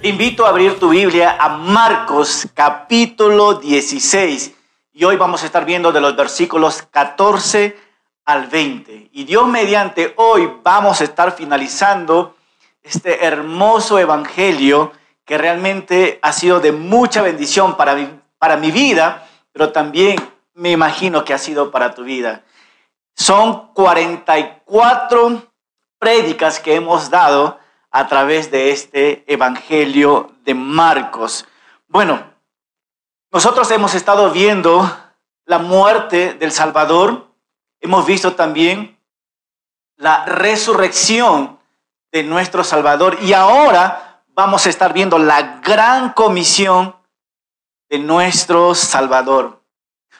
Te invito a abrir tu Biblia a Marcos capítulo 16 y hoy vamos a estar viendo de los versículos 14 al 20. Y Dios mediante hoy vamos a estar finalizando este hermoso evangelio que realmente ha sido de mucha bendición para mi, para mi vida, pero también me imagino que ha sido para tu vida. Son 44 prédicas que hemos dado a través de este Evangelio de Marcos. Bueno, nosotros hemos estado viendo la muerte del Salvador, hemos visto también la resurrección de nuestro Salvador y ahora vamos a estar viendo la gran comisión de nuestro Salvador.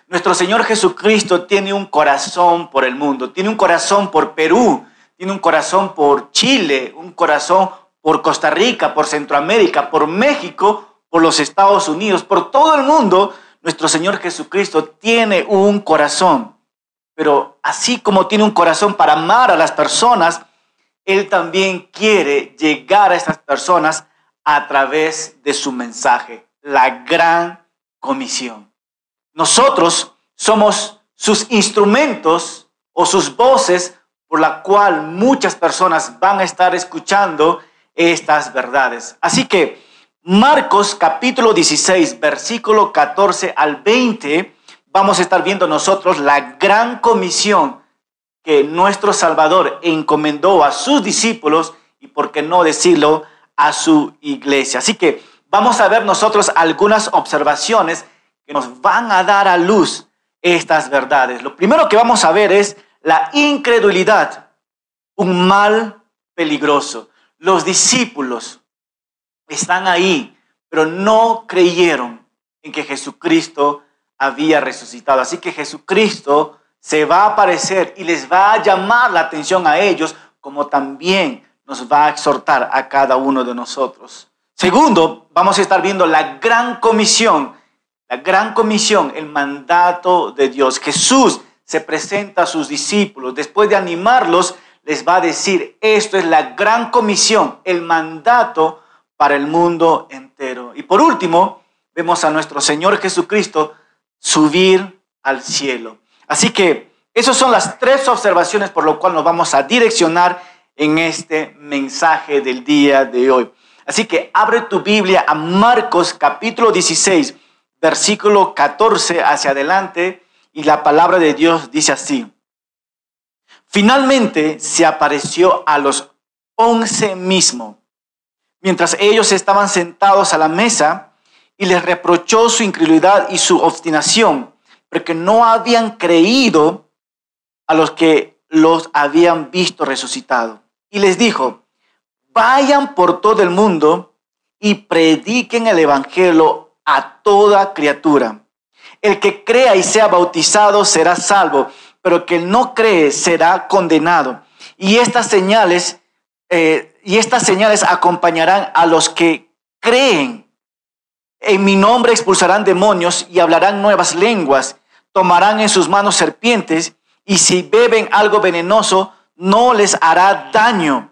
Nuestro Señor Jesucristo tiene un corazón por el mundo, tiene un corazón por Perú, tiene un corazón por Chile, un corazón por Costa Rica, por Centroamérica, por México, por los Estados Unidos, por todo el mundo. Nuestro Señor Jesucristo tiene un corazón. Pero así como tiene un corazón para amar a las personas, Él también quiere llegar a estas personas a través de su mensaje, la gran comisión. Nosotros somos sus instrumentos o sus voces por la cual muchas personas van a estar escuchando estas verdades. Así que Marcos capítulo 16, versículo 14 al 20, vamos a estar viendo nosotros la gran comisión que nuestro Salvador encomendó a sus discípulos y, por qué no decirlo, a su iglesia. Así que vamos a ver nosotros algunas observaciones que nos van a dar a luz estas verdades. Lo primero que vamos a ver es la incredulidad, un mal peligroso. Los discípulos están ahí, pero no creyeron en que Jesucristo había resucitado. Así que Jesucristo se va a aparecer y les va a llamar la atención a ellos, como también nos va a exhortar a cada uno de nosotros. Segundo, vamos a estar viendo la gran comisión, la gran comisión, el mandato de Dios. Jesús se presenta a sus discípulos, después de animarlos, les va a decir, esto es la gran comisión, el mandato para el mundo entero. Y por último, vemos a nuestro Señor Jesucristo subir al cielo. Así que esas son las tres observaciones por lo cual nos vamos a direccionar en este mensaje del día de hoy. Así que abre tu Biblia a Marcos capítulo 16, versículo 14 hacia adelante y la palabra de Dios dice así. Finalmente se apareció a los once mismos, mientras ellos estaban sentados a la mesa, y les reprochó su incredulidad y su obstinación, porque no habían creído a los que los habían visto resucitado. Y les dijo, vayan por todo el mundo y prediquen el Evangelio a toda criatura. El que crea y sea bautizado será salvo, pero el que no cree será condenado. Y estas señales, eh, y estas señales acompañarán a los que creen. En mi nombre expulsarán demonios y hablarán nuevas lenguas. Tomarán en sus manos serpientes y si beben algo venenoso, no les hará daño.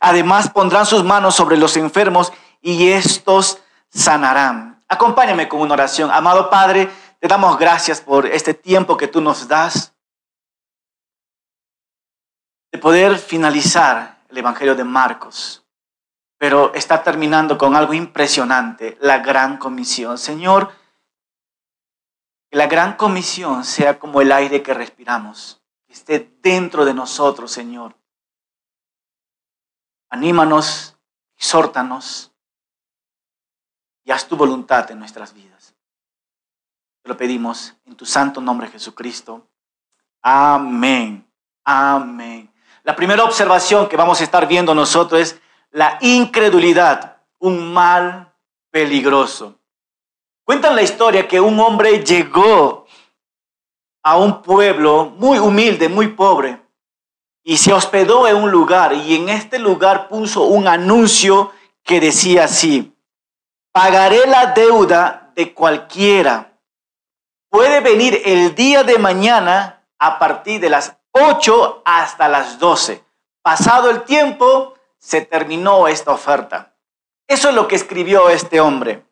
Además pondrán sus manos sobre los enfermos y estos sanarán. Acompáñame con una oración. Amado Padre, te damos gracias por este tiempo que tú nos das de poder finalizar el Evangelio de Marcos. Pero está terminando con algo impresionante, la gran comisión. Señor, que la gran comisión sea como el aire que respiramos, que esté dentro de nosotros, Señor. Anímanos, exhórtanos y haz tu voluntad en nuestras vidas. Te lo pedimos en tu santo nombre Jesucristo. Amén. Amén. La primera observación que vamos a estar viendo nosotros es la incredulidad, un mal peligroso. Cuentan la historia que un hombre llegó a un pueblo muy humilde, muy pobre, y se hospedó en un lugar, y en este lugar puso un anuncio que decía así, pagaré la deuda de cualquiera. Puede venir el día de mañana a partir de las 8 hasta las 12. Pasado el tiempo, se terminó esta oferta. Eso es lo que escribió este hombre.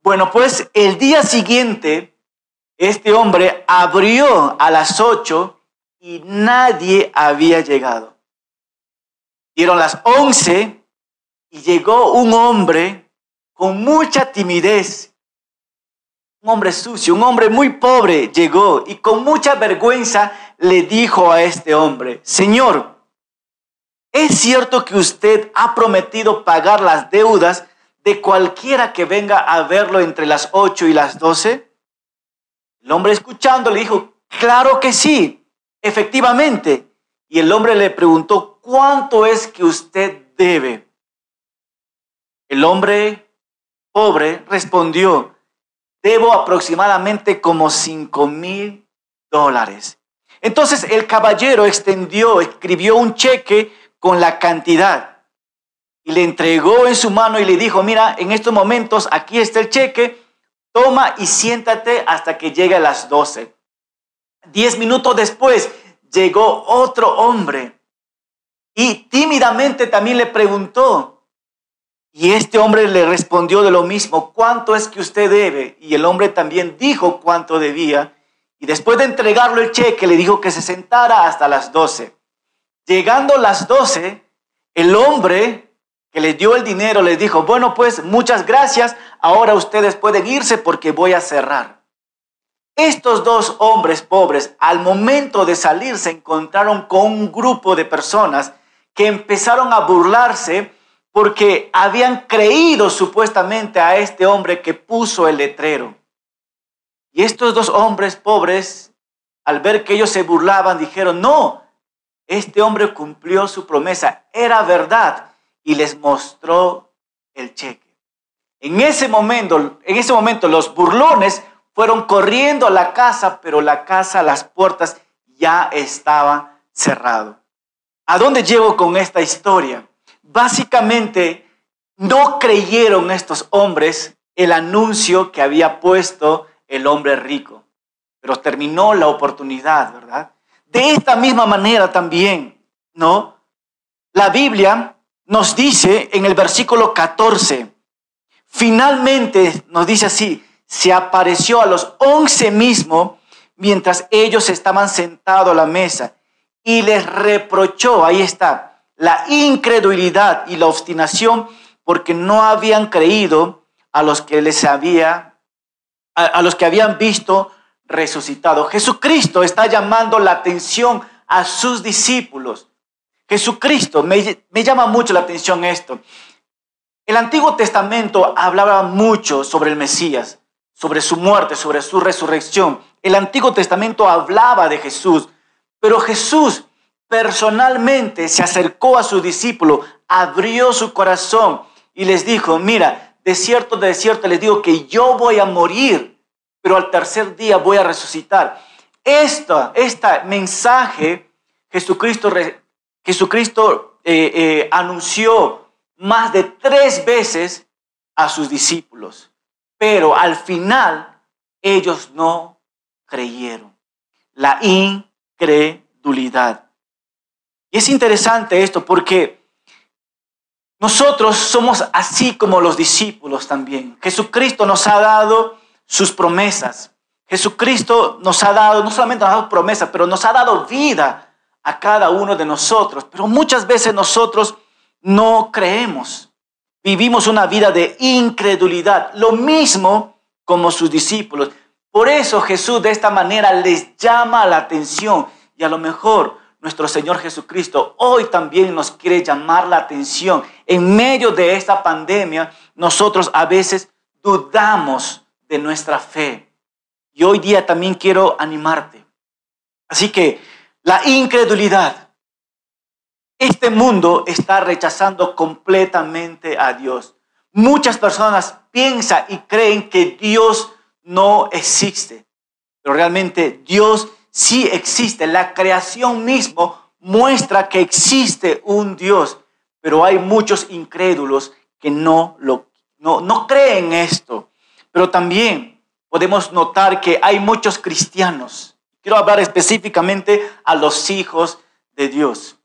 Bueno, pues el día siguiente, este hombre abrió a las ocho y nadie había llegado. Dieron las once y llegó un hombre con mucha timidez. Un hombre sucio, un hombre muy pobre llegó y con mucha vergüenza le dijo a este hombre, Señor, ¿es cierto que usted ha prometido pagar las deudas de cualquiera que venga a verlo entre las ocho y las doce? El hombre escuchando le dijo, claro que sí, efectivamente. Y el hombre le preguntó, ¿cuánto es que usted debe? El hombre pobre respondió, debo aproximadamente como cinco mil dólares. Entonces el caballero extendió, escribió un cheque con la cantidad y le entregó en su mano y le dijo, mira, en estos momentos aquí está el cheque, toma y siéntate hasta que llegue a las 12. Diez minutos después llegó otro hombre y tímidamente también le preguntó. Y este hombre le respondió de lo mismo, ¿cuánto es que usted debe? Y el hombre también dijo cuánto debía. Y después de entregarlo el cheque, le dijo que se sentara hasta las 12. Llegando las 12, el hombre que les dio el dinero les dijo, bueno, pues muchas gracias, ahora ustedes pueden irse porque voy a cerrar. Estos dos hombres pobres, al momento de salir, se encontraron con un grupo de personas que empezaron a burlarse porque habían creído supuestamente a este hombre que puso el letrero. Y estos dos hombres pobres, al ver que ellos se burlaban, dijeron, no, este hombre cumplió su promesa, era verdad y les mostró el cheque. En ese momento, en ese momento los burlones fueron corriendo a la casa, pero la casa, las puertas ya estaban cerradas. ¿A dónde llego con esta historia? Básicamente, no creyeron estos hombres el anuncio que había puesto el hombre rico, pero terminó la oportunidad, ¿verdad? De esta misma manera también, ¿no? La Biblia nos dice en el versículo 14, finalmente nos dice así, se apareció a los once mismo mientras ellos estaban sentados a la mesa y les reprochó, ahí está, la incredulidad y la obstinación porque no habían creído a los que les había, a, los que habían visto resucitado. Jesucristo está llamando la atención a sus discípulos Jesucristo, me, llama mucho la atención esto. El Antiguo Testamento hablaba mucho sobre el Mesías, sobre su muerte, sobre su resurrección. El Antiguo Testamento hablaba de Jesús, pero Jesús personalmente se acercó a su discípulo, abrió su corazón y les dijo, mira, de cierto, de cierto les digo que yo voy a morir, pero al tercer día voy a resucitar. Esta, este mensaje Jesucristo Jesucristo eh, eh, anunció más de tres veces a sus discípulos, pero al final ellos no creyeron. La incredulidad. Y es interesante esto porque nosotros somos así como los discípulos también. Jesucristo nos ha dado sus promesas. Jesucristo nos ha dado, no solamente nos ha dado promesas, pero nos ha dado vida a cada uno de nosotros, pero muchas veces nosotros no creemos. Vivimos una vida de incredulidad, lo mismo como sus discípulos. Por eso Jesús de esta manera les llama la atención y a lo mejor nuestro Señor Jesucristo hoy también nos quiere llamar la atención. En medio de esta pandemia, nosotros a veces dudamos de nuestra fe. Y hoy día también quiero animarte. Así que la incredulidad. Este mundo está rechazando completamente a Dios. Muchas personas piensan y creen que Dios no existe, pero realmente Dios sí existe. La creación mismo muestra que existe un Dios, pero hay muchos incrédulos que no, lo, no, no creen esto. Pero también podemos notar que hay muchos cristianos Quiero hablar específicamente a los hijos de Dios.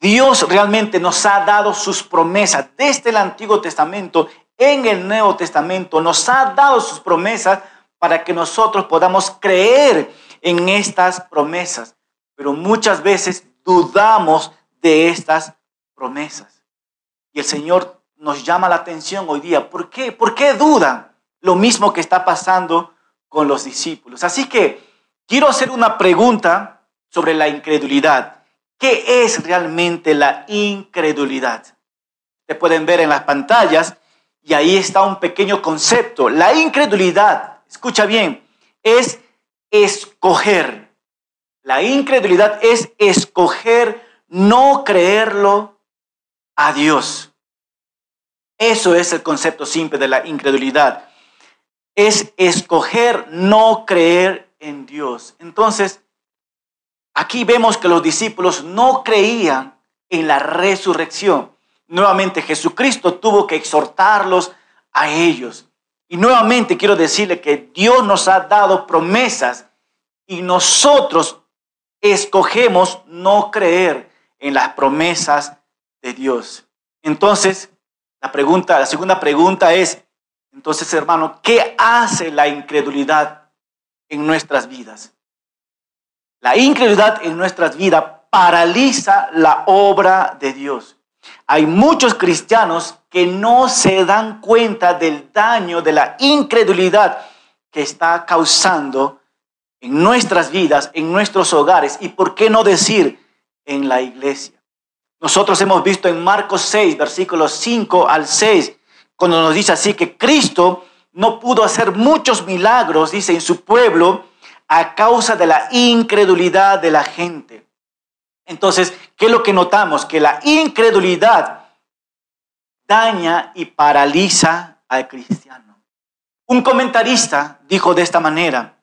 Dios realmente nos ha dado sus promesas desde el Antiguo Testamento, en el Nuevo Testamento, nos ha dado sus promesas para que nosotros podamos creer en estas promesas. Pero muchas veces dudamos de estas promesas. Y el Señor nos llama la atención hoy día. ¿Por qué? ¿Por qué dudan? Lo mismo que está pasando con los discípulos. Así que quiero hacer una pregunta sobre la incredulidad. ¿Qué es realmente la incredulidad? Te pueden ver en las pantallas y ahí está un pequeño concepto. La incredulidad, escucha bien, es escoger. La incredulidad es escoger no creerlo a Dios. Eso es el concepto simple de la incredulidad. Es escoger no creer en Dios. Entonces, aquí vemos que los discípulos no creían en la resurrección. Nuevamente Jesucristo tuvo que exhortarlos a ellos. Y nuevamente quiero decirle que Dios nos ha dado promesas y nosotros escogemos no creer en las promesas de Dios. Entonces, la pregunta, la segunda pregunta es, entonces, hermano, ¿qué hace la incredulidad en nuestras vidas? La incredulidad en nuestras vidas paraliza la obra de Dios. Hay muchos cristianos que no se dan cuenta del daño de la incredulidad que está causando en nuestras vidas, en nuestros hogares y, por qué no decir, en la iglesia. Nosotros hemos visto en Marcos 6, versículos 5 al 6, cuando nos dice así que Cristo no pudo hacer muchos milagros, dice, en su pueblo a causa de la incredulidad de la gente. Entonces, ¿qué es lo que notamos? Que la incredulidad daña y paraliza al cristiano. Un comentarista dijo de esta manera,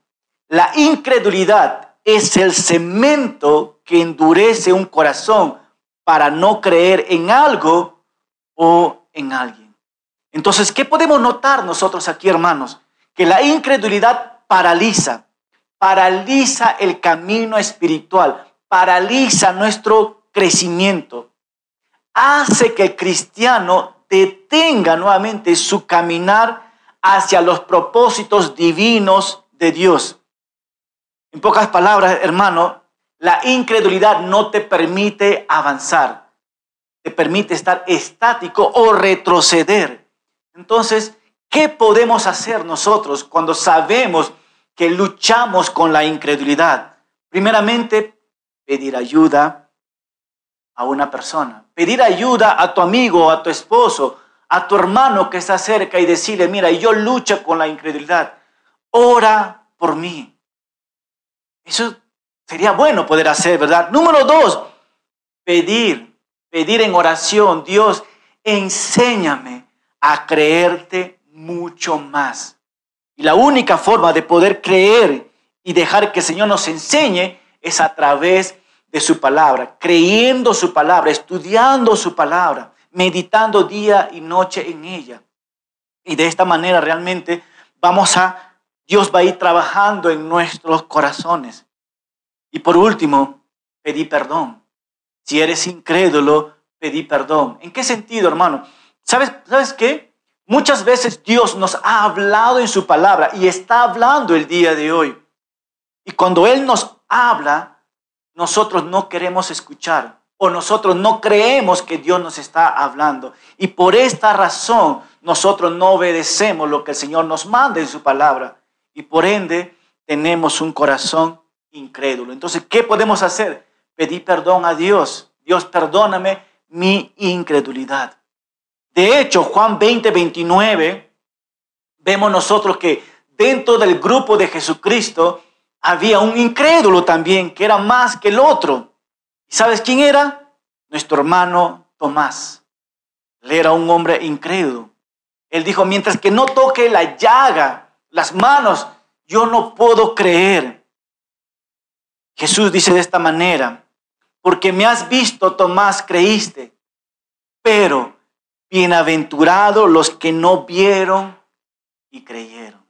la incredulidad es el cemento que endurece un corazón para no creer en algo o en alguien. Entonces, ¿qué podemos notar nosotros aquí, hermanos? Que la incredulidad paraliza, paraliza el camino espiritual, paraliza nuestro crecimiento, hace que el cristiano detenga nuevamente su caminar hacia los propósitos divinos de Dios. En pocas palabras, hermano, la incredulidad no te permite avanzar, te permite estar estático o retroceder. Entonces, ¿qué podemos hacer nosotros cuando sabemos que luchamos con la incredulidad? Primeramente, pedir ayuda a una persona, pedir ayuda a tu amigo, a tu esposo, a tu hermano que está cerca y decirle, mira, yo lucho con la incredulidad, ora por mí. Eso sería bueno poder hacer, ¿verdad? Número dos, pedir, pedir en oración, Dios, enséñame a creerte mucho más. Y la única forma de poder creer y dejar que el Señor nos enseñe es a través de su palabra, creyendo su palabra, estudiando su palabra, meditando día y noche en ella. Y de esta manera realmente vamos a, Dios va a ir trabajando en nuestros corazones. Y por último, pedí perdón. Si eres incrédulo, pedí perdón. ¿En qué sentido, hermano? ¿Sabes, ¿Sabes qué? Muchas veces Dios nos ha hablado en su palabra y está hablando el día de hoy. Y cuando Él nos habla, nosotros no queremos escuchar o nosotros no creemos que Dios nos está hablando. Y por esta razón nosotros no obedecemos lo que el Señor nos manda en su palabra. Y por ende tenemos un corazón incrédulo. Entonces, ¿qué podemos hacer? Pedir perdón a Dios. Dios, perdóname mi incredulidad. De hecho, Juan 20, 29, vemos nosotros que dentro del grupo de Jesucristo había un incrédulo también, que era más que el otro. ¿Y sabes quién era? Nuestro hermano Tomás. Él era un hombre incrédulo. Él dijo, mientras que no toque la llaga, las manos, yo no puedo creer. Jesús dice de esta manera, porque me has visto, Tomás, creíste, pero bienaventurados los que no vieron y creyeron.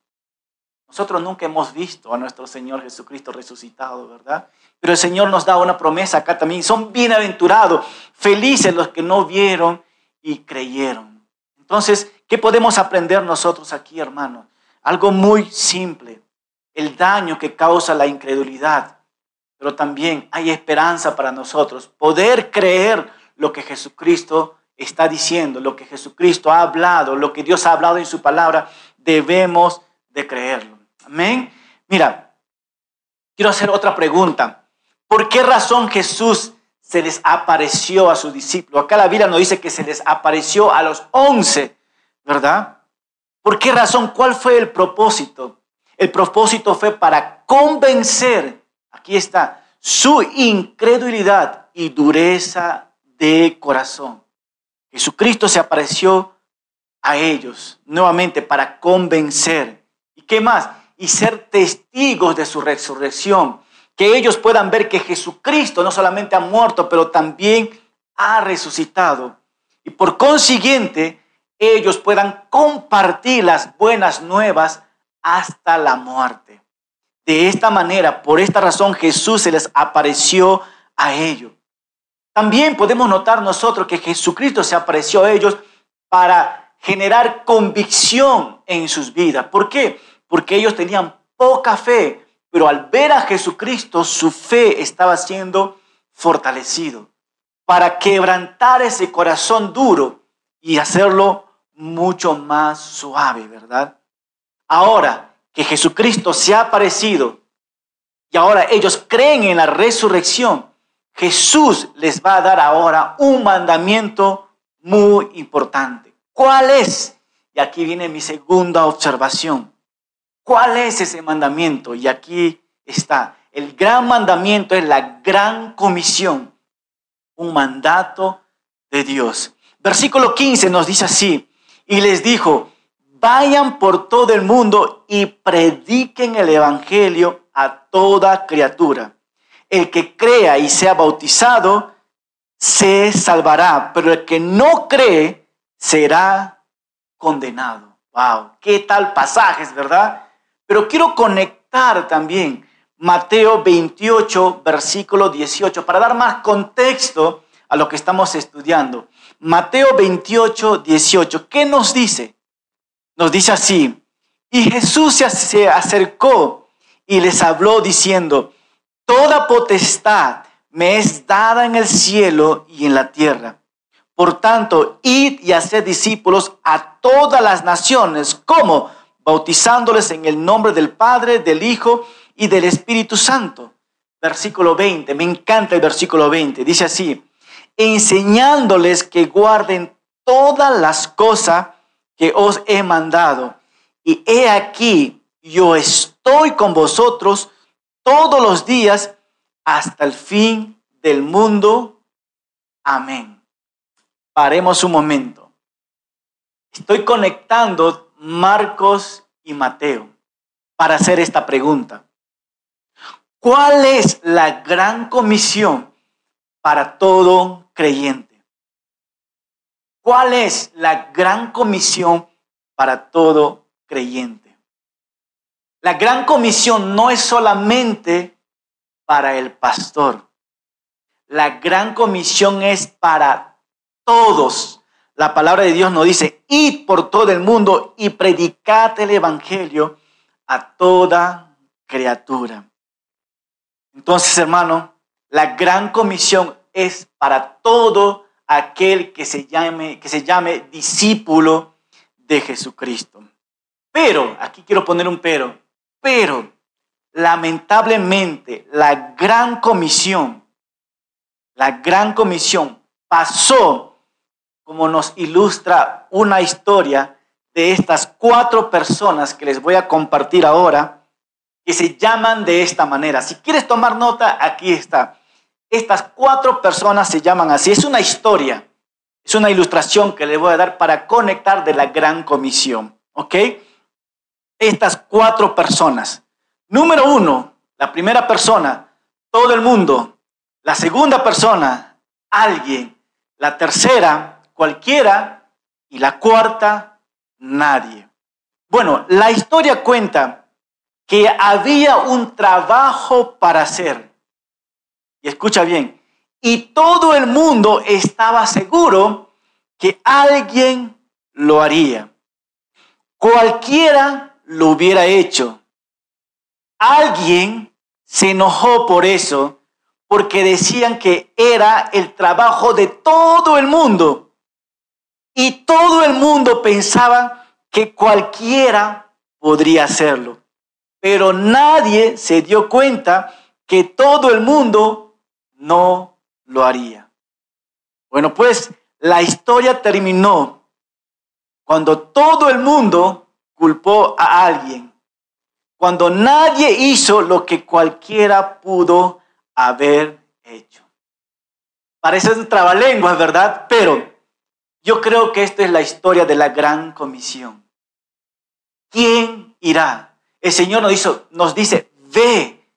Nosotros nunca hemos visto a nuestro Señor Jesucristo resucitado, ¿verdad? Pero el Señor nos da una promesa acá también. Son bienaventurados, felices los que no vieron y creyeron. Entonces, ¿qué podemos aprender nosotros aquí, hermanos? Algo muy simple. El daño que causa la incredulidad. Pero también hay esperanza para nosotros. Poder creer lo que Jesucristo está diciendo, lo que Jesucristo ha hablado, lo que Dios ha hablado en su palabra, debemos de creerlo. Amén. Mira, quiero hacer otra pregunta. ¿Por qué razón Jesús se les apareció a sus discípulos? Acá la Biblia nos dice que se les apareció a los once, ¿verdad? ¿Por qué razón? ¿Cuál fue el propósito? El propósito fue para convencer, aquí está, su incredulidad y dureza de corazón. Jesucristo se apareció a ellos nuevamente para convencer. ¿Y qué más? Y ser testigos de su resurrección. Que ellos puedan ver que Jesucristo no solamente ha muerto, pero también ha resucitado. Y por consiguiente, ellos puedan compartir las buenas nuevas hasta la muerte. De esta manera, por esta razón, Jesús se les apareció a ellos. También podemos notar nosotros que Jesucristo se apareció a ellos para generar convicción en sus vidas. ¿Por qué? Porque ellos tenían poca fe, pero al ver a Jesucristo su fe estaba siendo fortalecido para quebrantar ese corazón duro y hacerlo mucho más suave, ¿verdad? Ahora que Jesucristo se ha aparecido y ahora ellos creen en la resurrección, Jesús les va a dar ahora un mandamiento muy importante. ¿Cuál es? Y aquí viene mi segunda observación. ¿Cuál es ese mandamiento? Y aquí está. El gran mandamiento es la gran comisión, un mandato de Dios. Versículo 15 nos dice así, y les dijo, vayan por todo el mundo y prediquen el Evangelio a toda criatura el que crea y sea bautizado se salvará, pero el que no cree será condenado. Wow, qué tal pasajes, ¿verdad? Pero quiero conectar también Mateo 28, versículo 18, para dar más contexto a lo que estamos estudiando. Mateo 28, 18, ¿qué nos dice? Nos dice así, y Jesús se acercó y les habló diciendo, Toda potestad me es dada en el cielo y en la tierra. Por tanto, id y haced discípulos a todas las naciones, como bautizándoles en el nombre del Padre, del Hijo y del Espíritu Santo. Versículo 20, me encanta el versículo 20, dice así, enseñándoles que guarden todas las cosas que os he mandado. Y he aquí, yo estoy con vosotros todos los días hasta el fin del mundo. Amén. Paremos un momento. Estoy conectando Marcos y Mateo para hacer esta pregunta. ¿Cuál es la gran comisión para todo creyente? ¿Cuál es la gran comisión para todo creyente? La gran comisión no es solamente para el pastor. La gran comisión es para todos. La palabra de Dios nos dice, id por todo el mundo y predicad el Evangelio a toda criatura. Entonces, hermano, la gran comisión es para todo aquel que se llame, que se llame discípulo de Jesucristo. Pero, aquí quiero poner un pero, pero lamentablemente la gran comisión, la gran comisión pasó como nos ilustra una historia de estas cuatro personas que les voy a compartir ahora, que se llaman de esta manera. Si quieres tomar nota, aquí está. Estas cuatro personas se llaman así. Es una historia, es una ilustración que les voy a dar para conectar de la gran comisión. ¿Ok? estas cuatro personas. Número uno, la primera persona, todo el mundo. La segunda persona, alguien. La tercera, cualquiera. Y la cuarta, nadie. Bueno, la historia cuenta que había un trabajo para hacer. Y escucha bien, y todo el mundo estaba seguro que alguien lo haría. Cualquiera lo hubiera hecho. Alguien se enojó por eso, porque decían que era el trabajo de todo el mundo. Y todo el mundo pensaba que cualquiera podría hacerlo. Pero nadie se dio cuenta que todo el mundo no lo haría. Bueno, pues la historia terminó cuando todo el mundo culpó a alguien, cuando nadie hizo lo que cualquiera pudo haber hecho. Parece un trabalenguas, ¿verdad? Pero yo creo que esta es la historia de la gran comisión. ¿Quién irá? El Señor nos, hizo, nos dice, ve.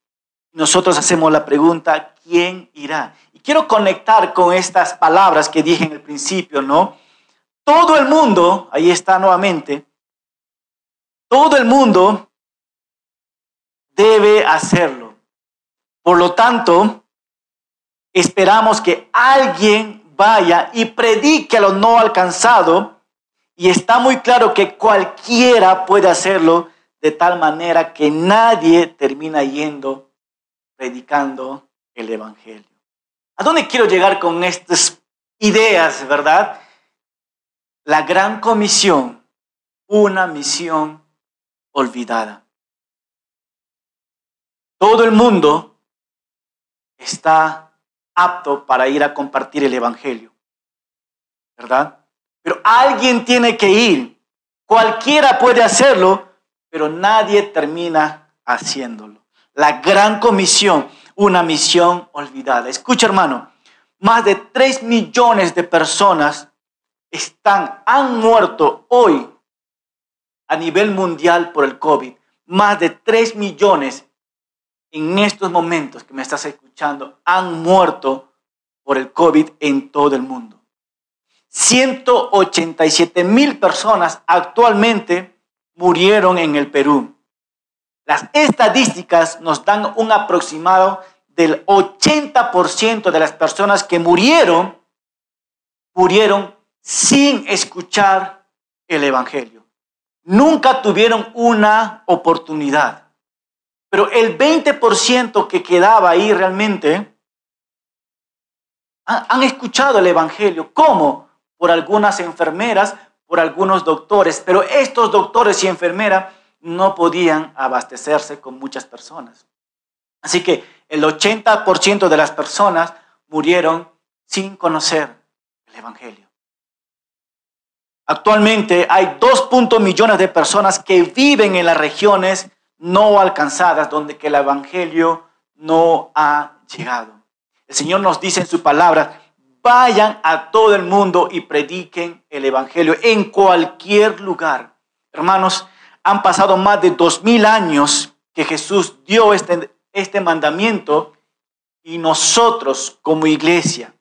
Nosotros hacemos la pregunta, ¿quién irá? Y quiero conectar con estas palabras que dije en el principio, ¿no? Todo el mundo, ahí está nuevamente, todo el mundo debe hacerlo. Por lo tanto, esperamos que alguien vaya y predique a lo no alcanzado. Y está muy claro que cualquiera puede hacerlo de tal manera que nadie termina yendo predicando el Evangelio. ¿A dónde quiero llegar con estas ideas, verdad? La gran comisión, una misión olvidada. Todo el mundo está apto para ir a compartir el Evangelio, ¿verdad? Pero alguien tiene que ir. Cualquiera puede hacerlo, pero nadie termina haciéndolo. La gran comisión, una misión olvidada. Escucha hermano, más de 3 millones de personas están, han muerto hoy a nivel mundial por el COVID. Más de 3 millones en estos momentos que me estás escuchando han muerto por el COVID en todo el mundo. 187 mil personas actualmente murieron en el Perú. Las estadísticas nos dan un aproximado del 80% de las personas que murieron, murieron sin escuchar el Evangelio. Nunca tuvieron una oportunidad. Pero el 20% que quedaba ahí realmente han escuchado el Evangelio. ¿Cómo? Por algunas enfermeras, por algunos doctores. Pero estos doctores y enfermeras no podían abastecerse con muchas personas. Así que el 80% de las personas murieron sin conocer el Evangelio. Actualmente hay 2. millones de personas que viven en las regiones no alcanzadas, donde que el Evangelio no ha llegado. El Señor nos dice en su palabra, vayan a todo el mundo y prediquen el Evangelio en cualquier lugar. Hermanos, han pasado más de dos mil años que Jesús dio este, este mandamiento y nosotros como iglesia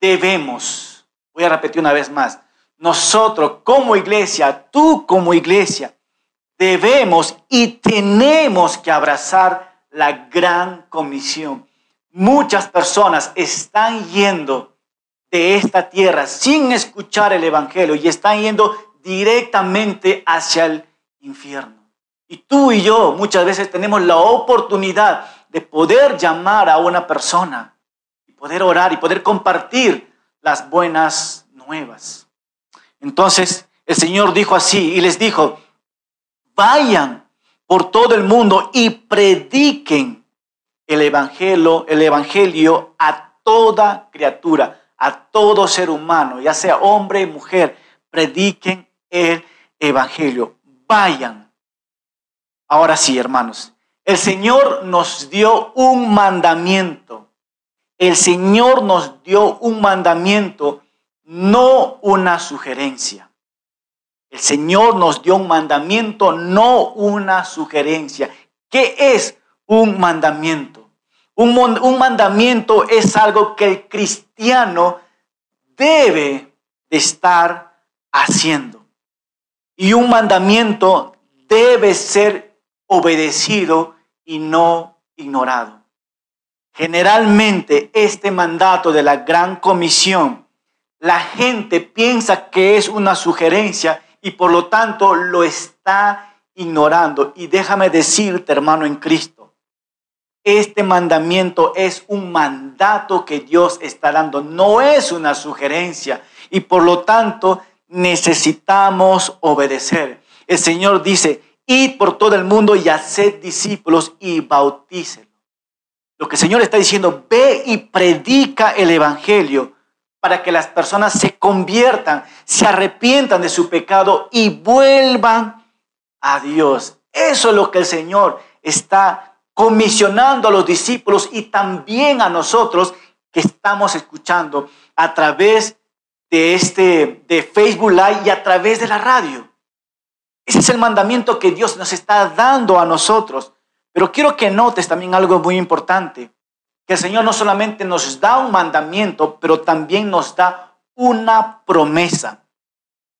debemos, voy a repetir una vez más, nosotros como iglesia, tú como iglesia, debemos y tenemos que abrazar la gran comisión. Muchas personas están yendo de esta tierra sin escuchar el Evangelio y están yendo directamente hacia el infierno. Y tú y yo muchas veces tenemos la oportunidad de poder llamar a una persona y poder orar y poder compartir las buenas nuevas. Entonces el Señor dijo así y les dijo, vayan por todo el mundo y prediquen el evangelio, el evangelio a toda criatura, a todo ser humano, ya sea hombre o mujer, prediquen el evangelio. Vayan. Ahora sí, hermanos, el Señor nos dio un mandamiento. El Señor nos dio un mandamiento, no una sugerencia. El Señor nos dio un mandamiento, no una sugerencia. ¿Qué es un mandamiento? Un, mandamiento es algo que el cristiano debe de estar haciendo. Y un mandamiento debe ser obedecido y no ignorado. Generalmente este mandato de la gran comisión, la gente piensa que es una sugerencia y por lo tanto lo está ignorando. Y déjame decirte, hermano en Cristo, este mandamiento es un mandato que Dios está dando, no es una sugerencia. Y por lo tanto necesitamos obedecer. El Señor dice, id por todo el mundo y haced discípulos y bautícenlos. Lo que el Señor está diciendo, ve y predica el Evangelio para que las personas se conviertan, se arrepientan de su pecado y vuelvan a Dios. Eso es lo que el Señor está comisionando a los discípulos y también a nosotros que estamos escuchando a través de este de Facebook Live y a través de la radio. Ese es el mandamiento que Dios nos está dando a nosotros. Pero quiero que notes también algo muy importante, que el Señor no solamente nos da un mandamiento, pero también nos da una promesa.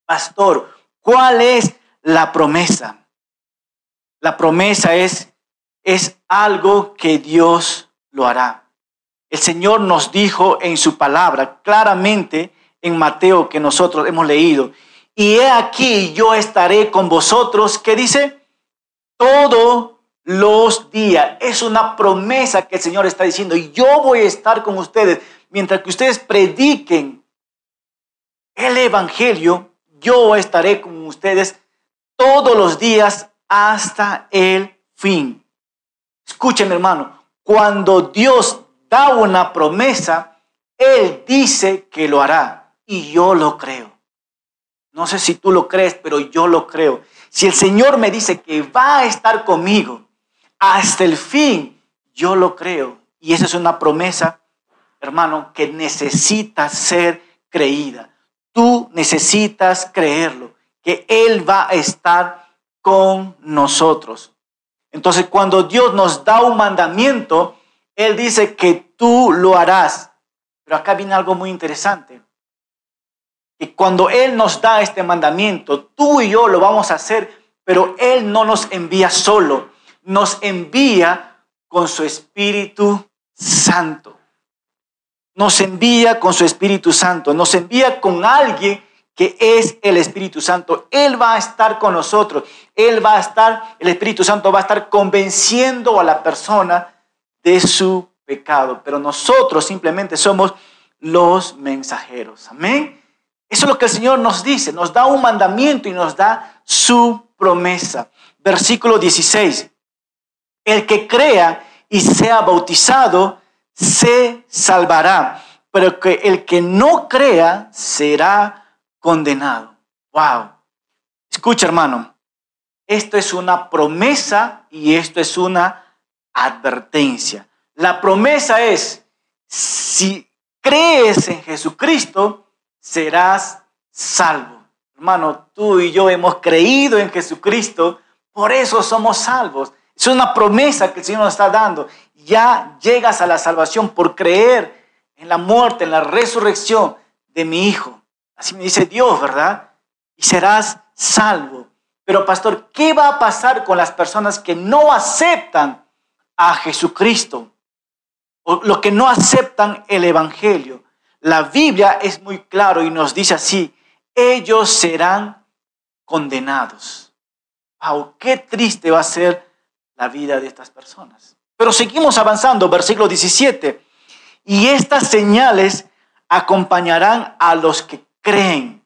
Pastor, ¿cuál es la promesa? La promesa es es algo que Dios lo hará. El Señor nos dijo en su palabra claramente en Mateo que nosotros hemos leído. Y he aquí yo estaré con vosotros, ¿qué dice? Todos los días. Es una promesa que el Señor está diciendo. Y yo voy a estar con ustedes mientras que ustedes prediquen el Evangelio. Yo estaré con ustedes todos los días hasta el fin. Escúcheme, hermano. Cuando Dios da una promesa, Él dice que lo hará. Y yo lo creo. No sé si tú lo crees, pero yo lo creo. Si el Señor me dice que va a estar conmigo hasta el fin, yo lo creo. Y esa es una promesa, hermano, que necesita ser creída. Tú necesitas creerlo, que Él va a estar con nosotros. Entonces, cuando Dios nos da un mandamiento, Él dice que tú lo harás. Pero acá viene algo muy interesante. Y cuando Él nos da este mandamiento, tú y yo lo vamos a hacer, pero Él no nos envía solo, nos envía con su Espíritu Santo. Nos envía con su Espíritu Santo, nos envía con alguien que es el Espíritu Santo. Él va a estar con nosotros. Él va a estar, el Espíritu Santo va a estar convenciendo a la persona de su pecado. Pero nosotros simplemente somos los mensajeros. Amén. Eso es lo que el Señor nos dice, nos da un mandamiento y nos da su promesa. Versículo 16. El que crea y sea bautizado se salvará, pero que el que no crea será condenado. Wow. Escucha, hermano. Esto es una promesa y esto es una advertencia. La promesa es, si crees en Jesucristo, serás salvo. Hermano, tú y yo hemos creído en Jesucristo, por eso somos salvos. Es una promesa que el Señor nos está dando. Ya llegas a la salvación por creer en la muerte, en la resurrección de mi Hijo. Así me dice Dios, ¿verdad? Y serás salvo. Pero pastor, ¿qué va a pasar con las personas que no aceptan a Jesucristo? O los que no aceptan el Evangelio. La Biblia es muy claro y nos dice así, ellos serán condenados. Wow, qué triste va a ser la vida de estas personas. Pero seguimos avanzando, versículo 17. Y estas señales acompañarán a los que creen.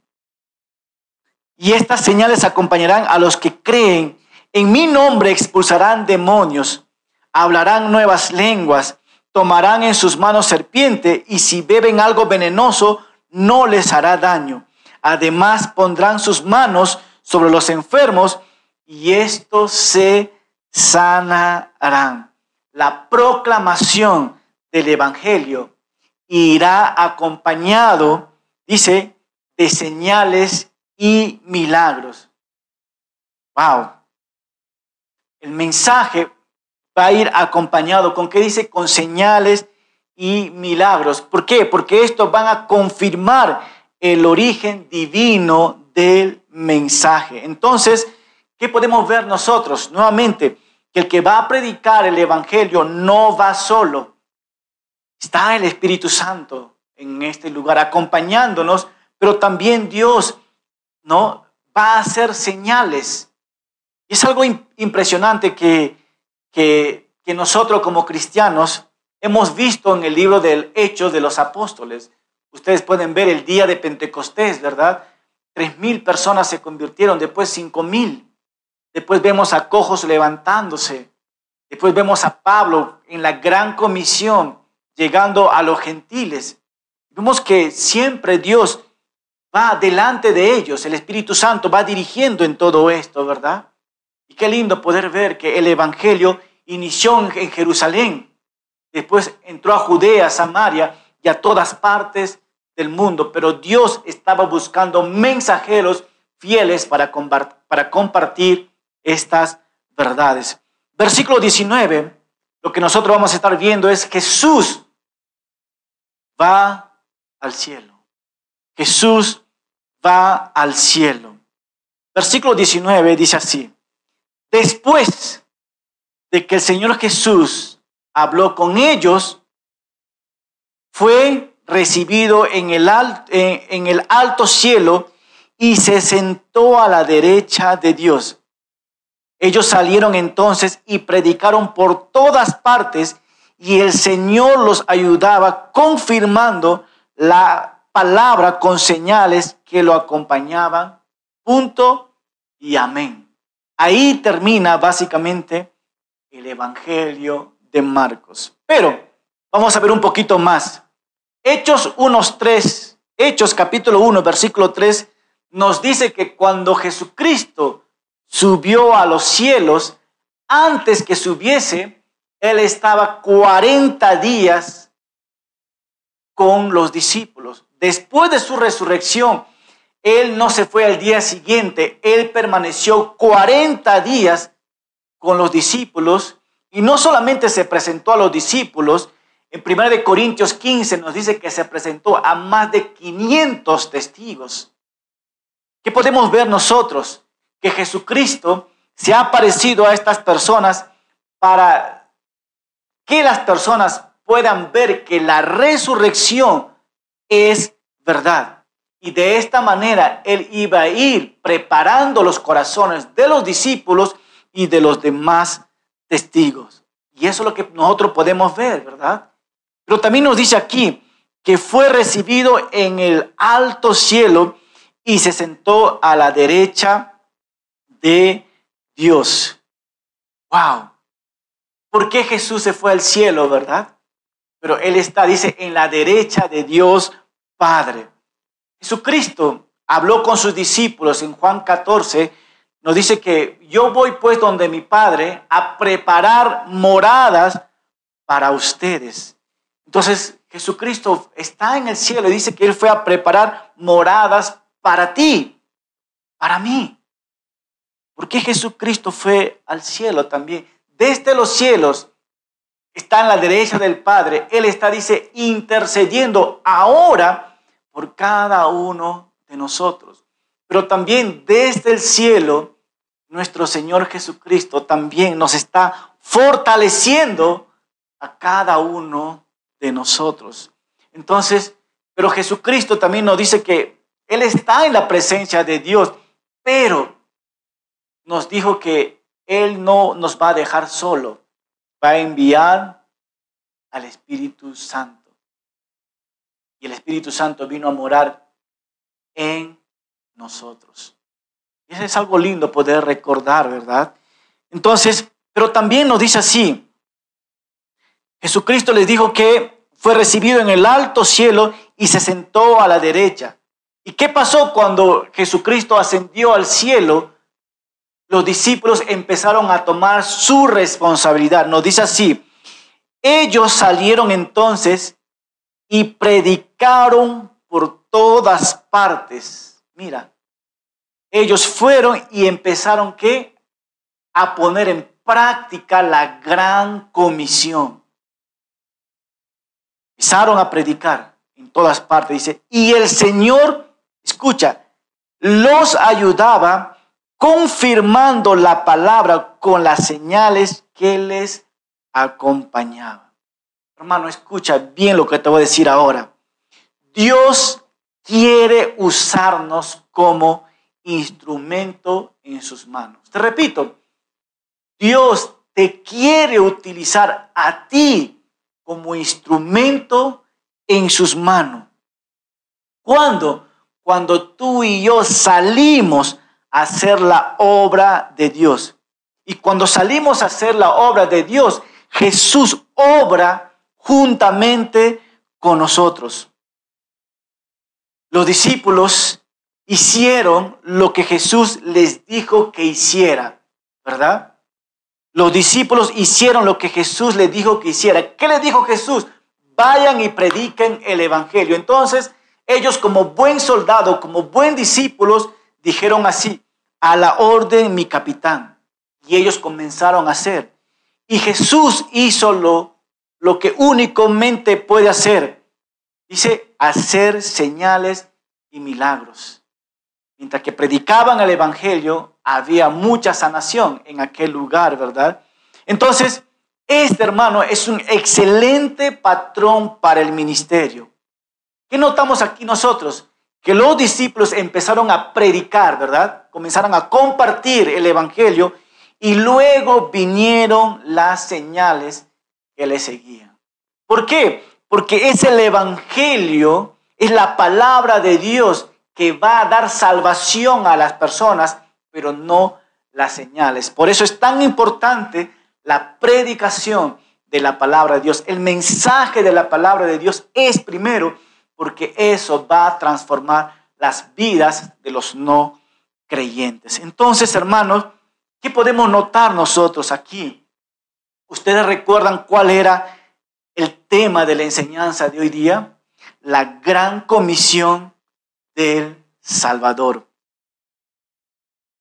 Y estas señales acompañarán a los que creen. En mi nombre expulsarán demonios, hablarán nuevas lenguas tomarán en sus manos serpiente y si beben algo venenoso no les hará daño. Además pondrán sus manos sobre los enfermos y estos se sanarán. La proclamación del Evangelio irá acompañado, dice, de señales y milagros. Wow. El mensaje va a ir acompañado con qué dice con señales y milagros. ¿Por qué? Porque estos van a confirmar el origen divino del mensaje. Entonces, ¿qué podemos ver nosotros? Nuevamente, que el que va a predicar el Evangelio no va solo. Está el Espíritu Santo en este lugar acompañándonos, pero también Dios ¿no? va a hacer señales. Es algo impresionante que, que, que nosotros como cristianos hemos visto en el libro del Hechos de los Apóstoles. Ustedes pueden ver el día de Pentecostés, ¿verdad? Tres mil personas se convirtieron, después cinco mil. Después vemos a cojos levantándose. Después vemos a Pablo en la gran comisión llegando a los gentiles. Vemos que siempre Dios va delante de ellos. El Espíritu Santo va dirigiendo en todo esto, ¿verdad? Y qué lindo poder ver que el Evangelio inició en Jerusalén. Después entró a Judea, Samaria y a todas partes del mundo. Pero Dios estaba buscando mensajeros fieles para, para compartir estas verdades. Versículo 19, lo que nosotros vamos a estar viendo es Jesús va al cielo. Jesús va al cielo. Versículo 19 dice así, después de que el Señor Jesús habló con ellos, fue recibido en el, en el alto cielo y se sentó a la derecha de Dios. Ellos salieron entonces y predicaron por todas partes y el Señor los ayudaba confirmando la palabra con señales que lo acompañaban. Punto y amén. Ahí termina básicamente el Evangelio de Marcos. Pero vamos a ver un poquito más. Hechos 1.3, Hechos capítulo 1, versículo 3, nos dice que cuando Jesucristo subió a los cielos, antes que subiese, él estaba 40 días con los discípulos. Después de su resurrección, él no se fue al día siguiente, él permaneció 40 días con los discípulos y no solamente se presentó a los discípulos, en 1 Corintios 15 nos dice que se presentó a más de 500 testigos. ¿Qué podemos ver nosotros? Que Jesucristo se ha aparecido a estas personas para que las personas puedan ver que la resurrección es verdad. Y de esta manera Él iba a ir preparando los corazones de los discípulos y de los demás testigos. Y eso es lo que nosotros podemos ver, ¿verdad? Pero también nos dice aquí que fue recibido en el alto cielo y se sentó a la derecha de Dios. Wow. ¿Por qué Jesús se fue al cielo, verdad? Pero Él está, dice, en la derecha de Dios Padre. Jesucristo habló con sus discípulos en Juan 14, nos dice que yo voy pues donde mi Padre a preparar moradas para ustedes. Entonces Jesucristo está en el cielo y dice que Él fue a preparar moradas para ti, para mí. ¿Por qué Jesucristo fue al cielo también? Desde los cielos está en la derecha del Padre. Él está, dice, intercediendo ahora por cada uno de nosotros. Pero también desde el cielo, nuestro Señor Jesucristo también nos está fortaleciendo a cada uno de nosotros. Entonces, pero Jesucristo también nos dice que Él está en la presencia de Dios, pero nos dijo que Él no nos va a dejar solo, va a enviar al Espíritu Santo. Y el Espíritu Santo vino a morar en nosotros. Y eso es algo lindo poder recordar, ¿verdad? Entonces, pero también nos dice así, Jesucristo les dijo que fue recibido en el alto cielo y se sentó a la derecha. ¿Y qué pasó cuando Jesucristo ascendió al cielo? Los discípulos empezaron a tomar su responsabilidad. Nos dice así, ellos salieron entonces y predicaron por todas partes. Mira, ellos fueron y empezaron ¿qué? a poner en práctica la gran comisión. Empezaron a predicar en todas partes, dice, y el Señor, escucha, los ayudaba confirmando la palabra con las señales que les acompañaban. Hermano, escucha bien lo que te voy a decir ahora. Dios quiere usarnos como instrumento en sus manos. Te repito, Dios te quiere utilizar a ti como instrumento en sus manos. ¿Cuándo? Cuando tú y yo salimos hacer la obra de Dios. Y cuando salimos a hacer la obra de Dios, Jesús obra juntamente con nosotros. Los discípulos hicieron lo que Jesús les dijo que hiciera, ¿verdad? Los discípulos hicieron lo que Jesús les dijo que hiciera. ¿Qué les dijo Jesús? Vayan y prediquen el Evangelio. Entonces, ellos como buen soldado, como buen discípulos, dijeron así, a la orden mi capitán. Y ellos comenzaron a hacer. Y Jesús hizo lo, lo que únicamente puede hacer. Dice, hacer señales y milagros. Mientras que predicaban el Evangelio, había mucha sanación en aquel lugar, ¿verdad? Entonces, este hermano es un excelente patrón para el ministerio. ¿Qué notamos aquí nosotros? Que los discípulos empezaron a predicar, ¿verdad? Comenzaron a compartir el Evangelio y luego vinieron las señales que le seguían. ¿Por qué? Porque es el Evangelio, es la palabra de Dios que va a dar salvación a las personas, pero no las señales. Por eso es tan importante la predicación de la palabra de Dios. El mensaje de la palabra de Dios es primero porque eso va a transformar las vidas de los no creyentes. Entonces, hermanos, ¿qué podemos notar nosotros aquí? ¿Ustedes recuerdan cuál era el tema de la enseñanza de hoy día? La gran comisión del Salvador.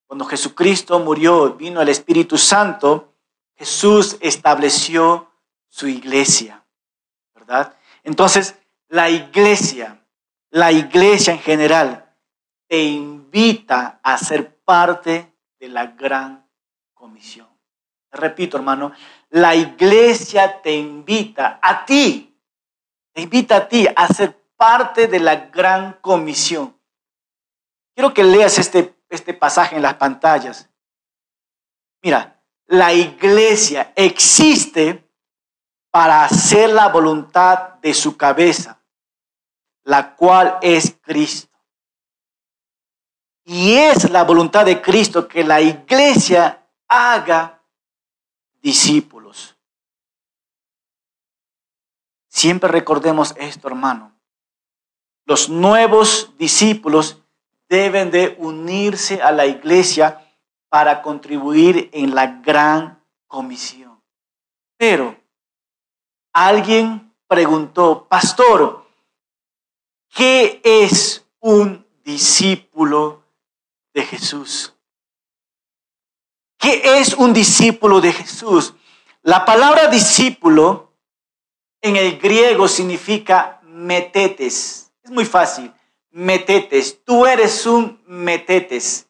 Cuando Jesucristo murió, vino el Espíritu Santo, Jesús estableció su iglesia, ¿verdad? Entonces, la iglesia, la iglesia en general, te invita a ser parte de la gran comisión. Repito, hermano, la iglesia te invita a ti, te invita a ti a ser parte de la gran comisión. Quiero que leas este, este pasaje en las pantallas. Mira, la iglesia existe para hacer la voluntad de su cabeza, la cual es Cristo. Y es la voluntad de Cristo que la iglesia haga discípulos. Siempre recordemos esto, hermano. Los nuevos discípulos deben de unirse a la iglesia para contribuir en la gran comisión. Pero alguien preguntó, pastor, ¿qué es un discípulo de Jesús? ¿Qué es un discípulo de Jesús? La palabra discípulo en el griego significa metetes es muy fácil. Metetes. Tú eres un metetes.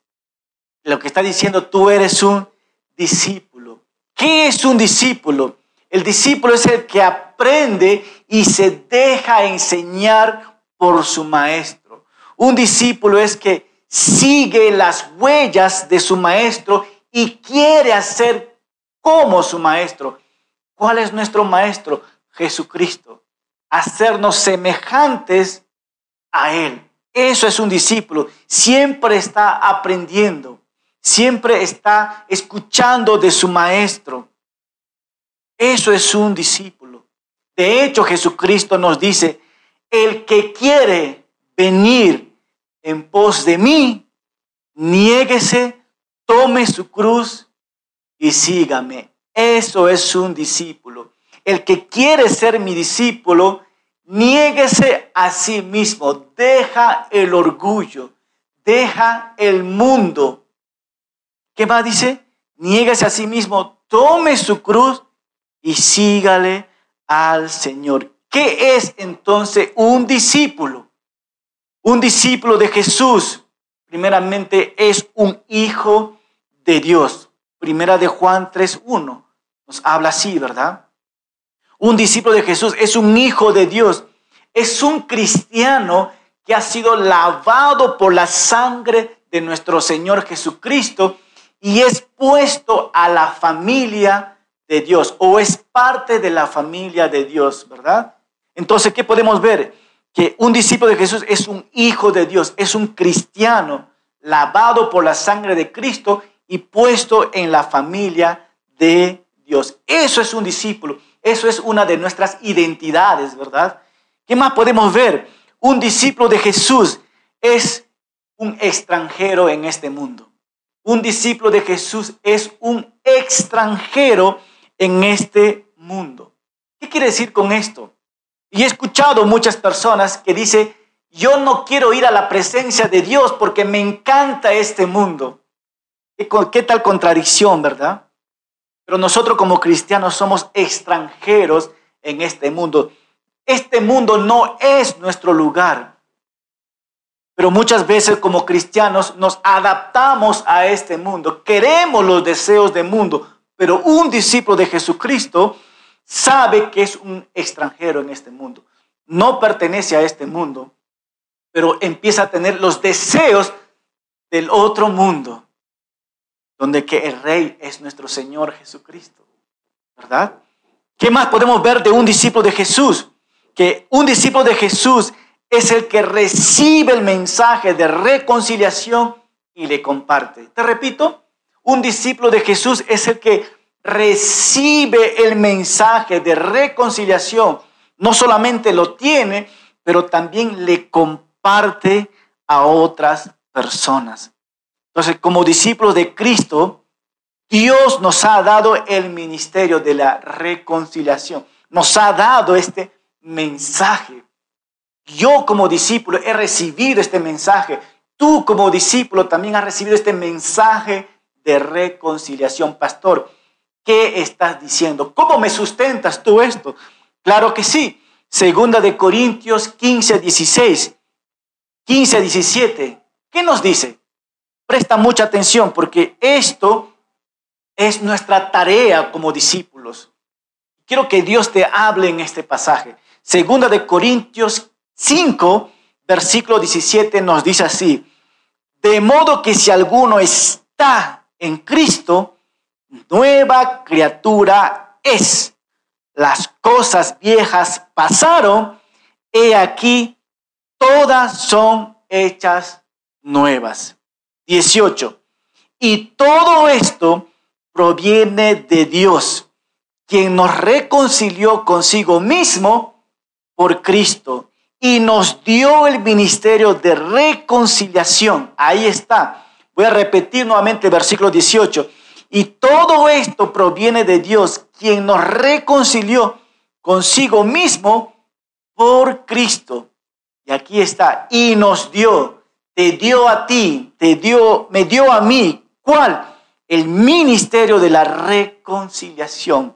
Lo que está diciendo, tú eres un discípulo. ¿Qué es un discípulo? El discípulo es el que aprende y se deja enseñar por su maestro. Un discípulo es que sigue las huellas de su maestro y quiere hacer como su maestro. ¿Cuál es nuestro maestro? Jesucristo. Hacernos semejantes a Él. Eso es un discípulo. Siempre está aprendiendo. Siempre está escuchando de su maestro. Eso es un discípulo. De hecho, Jesucristo nos dice, el que quiere venir en pos de mí, niéguese, tome su cruz y sígame. Eso es un discípulo. El que quiere ser mi discípulo, Niéguese a sí mismo, deja el orgullo, deja el mundo. ¿Qué más dice? Niéguese a sí mismo, tome su cruz y sígale al Señor. ¿Qué es entonces un discípulo? Un discípulo de Jesús primeramente es un hijo de Dios. Primera de Juan 3.1 nos habla así, ¿verdad? Un discípulo de Jesús es un hijo de Dios, es un cristiano que ha sido lavado por la sangre de nuestro Señor Jesucristo y es puesto a la familia de Dios o es parte de la familia de Dios, ¿verdad? Entonces, ¿qué podemos ver? Que un discípulo de Jesús es un hijo de Dios, es un cristiano lavado por la sangre de Cristo y puesto en la familia de Dios. Eso es un discípulo, eso es una de nuestras identidades, ¿verdad? ¿Qué más podemos ver? Un discípulo de Jesús es un extranjero en este mundo. Un discípulo de Jesús es un extranjero en este mundo. ¿Qué quiere decir con esto? Y he escuchado muchas personas que dicen, yo no quiero ir a la presencia de Dios porque me encanta este mundo. ¿Qué, tal contradicción, verdad? Pero nosotros como cristianos somos extranjeros en este mundo. Este mundo no es nuestro lugar. Pero muchas veces como cristianos nos adaptamos a este mundo, queremos los deseos del mundo, pero un discípulo de Jesucristo sabe que es un extranjero en este mundo. No pertenece a este mundo, pero empieza a tener los deseos del otro mundo, donde que el rey es nuestro Señor Jesucristo. ¿Verdad? ¿Qué más podemos ver de un discípulo de Jesús? Que un discípulo de Jesús es el que recibe el mensaje de reconciliación y le comparte. Te repito, un discípulo de Jesús es el que recibe el mensaje de reconciliación. No solamente lo tiene, pero también le comparte a otras personas. Entonces, como discípulos de Cristo, Dios nos ha dado el ministerio de la reconciliación. Nos ha dado este mensaje. Yo como discípulo he recibido este mensaje. Tú como discípulo también has recibido este mensaje de reconciliación. Pastor, ¿qué estás diciendo? ¿Cómo me sustentas tú esto? Claro que sí. Segunda de Corintios 15, 16, 15, 17. ¿Qué nos dice? Presta mucha atención porque esto es nuestra tarea como discípulos. Quiero que Dios te hable en este pasaje. Segunda de Corintios 5, versículo 17 nos dice así, de modo que si alguno está en Cristo, nueva criatura es. Las cosas viejas pasaron, he aquí, todas son hechas nuevas. 18. Y todo esto proviene de Dios, quien nos reconcilió consigo mismo por Cristo y nos dio el ministerio de reconciliación. Ahí está. Voy a repetir nuevamente el versículo 18. Y todo esto proviene de Dios, quien nos reconcilió consigo mismo por Cristo. Y aquí está. Y nos dio, te dio a ti, te dio, me dio a mí. ¿Cuál? El ministerio de la reconciliación.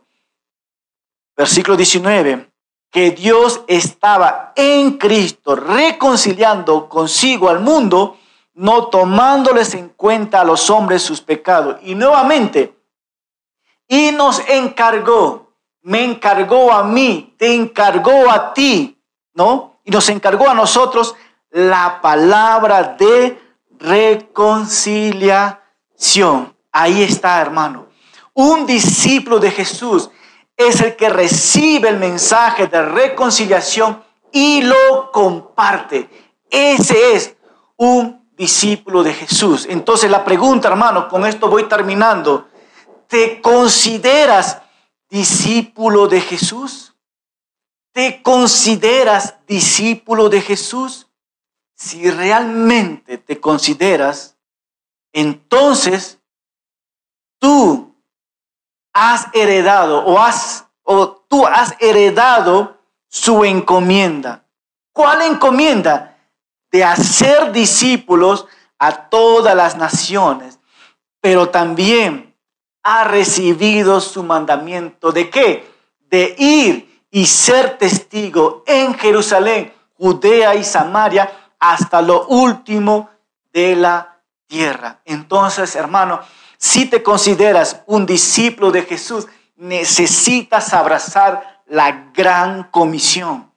Versículo 19 que Dios estaba en Cristo reconciliando consigo al mundo, no tomándoles en cuenta a los hombres sus pecados. Y nuevamente, y nos encargó, me encargó a mí, te encargó a ti, ¿no? Y nos encargó a nosotros la palabra de reconciliación. Ahí está, hermano. Un discípulo de Jesús es el que recibe el mensaje de reconciliación y lo comparte. Ese es un discípulo de Jesús. Entonces la pregunta, hermano, con esto voy terminando. ¿Te consideras discípulo de Jesús? ¿Te consideras discípulo de Jesús? Si realmente te consideras, entonces tú has heredado o, has, o tú has heredado su encomienda. ¿Cuál encomienda? De hacer discípulos a todas las naciones, pero también ha recibido su mandamiento de qué? De ir y ser testigo en Jerusalén, Judea y Samaria hasta lo último de la tierra. Entonces, hermano, si te consideras un discípulo de Jesús, necesitas abrazar la gran comisión.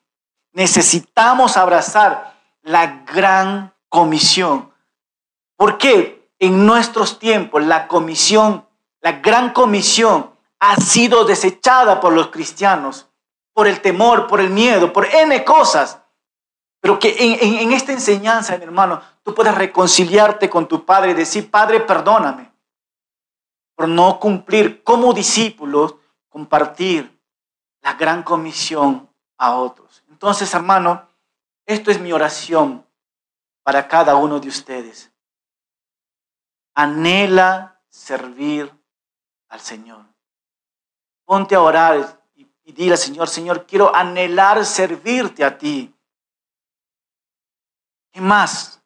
Necesitamos abrazar la gran comisión. ¿Por qué? En nuestros tiempos la comisión, la gran comisión ha sido desechada por los cristianos, por el temor, por el miedo, por N cosas. Pero que en, esta enseñanza, hermano, tú puedas reconciliarte con tu Padre y decir, Padre, perdóname por no cumplir como discípulos, compartir la gran comisión a otros. Entonces, hermano, esto es mi oración para cada uno de ustedes. Anhela servir al Señor. Ponte a orar y, dile al Señor, Señor, quiero anhelar servirte a ti. ¿Qué más?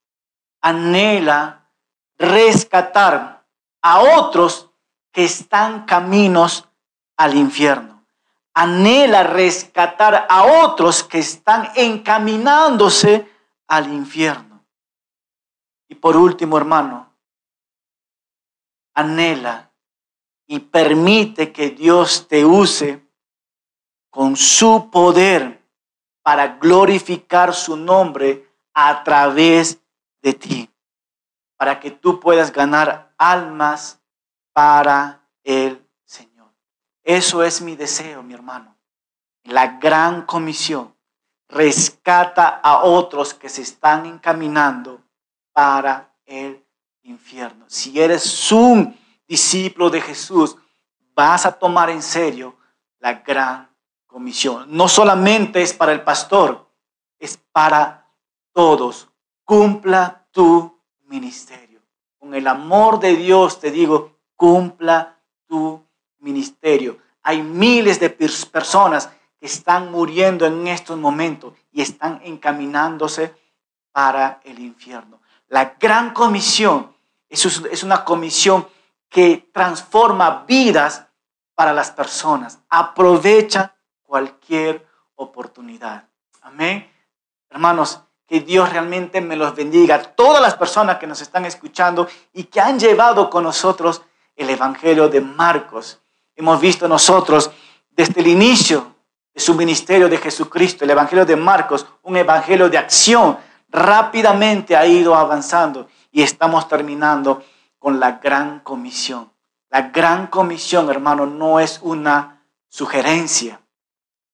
Anhela rescatar a otros que están caminos al infierno. Anhela rescatar a otros que están encaminándose al infierno. Y por último, hermano, anhela y permite que Dios te use con su poder para glorificar su nombre a través de ti, para que tú puedas ganar almas para Señor. Eso es mi deseo, mi hermano. La gran comisión rescata a otros que se están encaminando para el infierno. Si eres un discípulo de Jesús, vas a tomar en serio la gran comisión. No solamente es para el pastor, es para todos, cumpla tu ministerio. Con el amor de Dios te digo, cumpla tu ministerio. Hay miles de personas que están muriendo en estos momentos y están encaminándose para el infierno. La gran comisión es una comisión que transforma vidas para las personas. Aprovecha cualquier oportunidad. Amén. Hermanos, que Dios realmente me los bendiga. Todas las personas que nos están escuchando y que han llevado con nosotros el Evangelio de Marcos. Hemos visto nosotros desde el inicio de su ministerio de Jesucristo, el Evangelio de Marcos, un Evangelio de acción, rápidamente ha ido avanzando y estamos terminando con la gran comisión. La gran comisión, hermano, no es una sugerencia,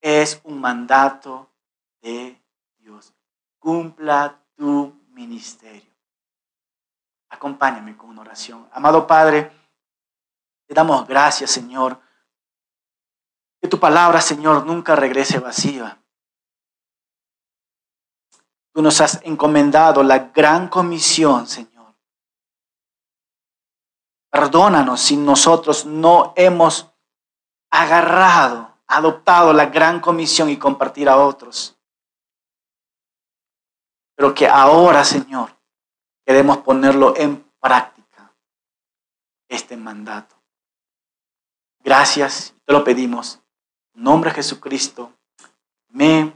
es un mandato de cumpla tu ministerio. Acompáñame con una oración. Amado Padre, te damos gracias, Señor. Que tu palabra, Señor, nunca regrese vacía. Tú nos has encomendado la gran comisión, Señor. Perdónanos si nosotros no hemos agarrado, adoptado la gran comisión y compartir a otros pero que ahora, Señor, queremos ponerlo en práctica, este mandato. Gracias, te lo pedimos. En nombre de Jesucristo. Amén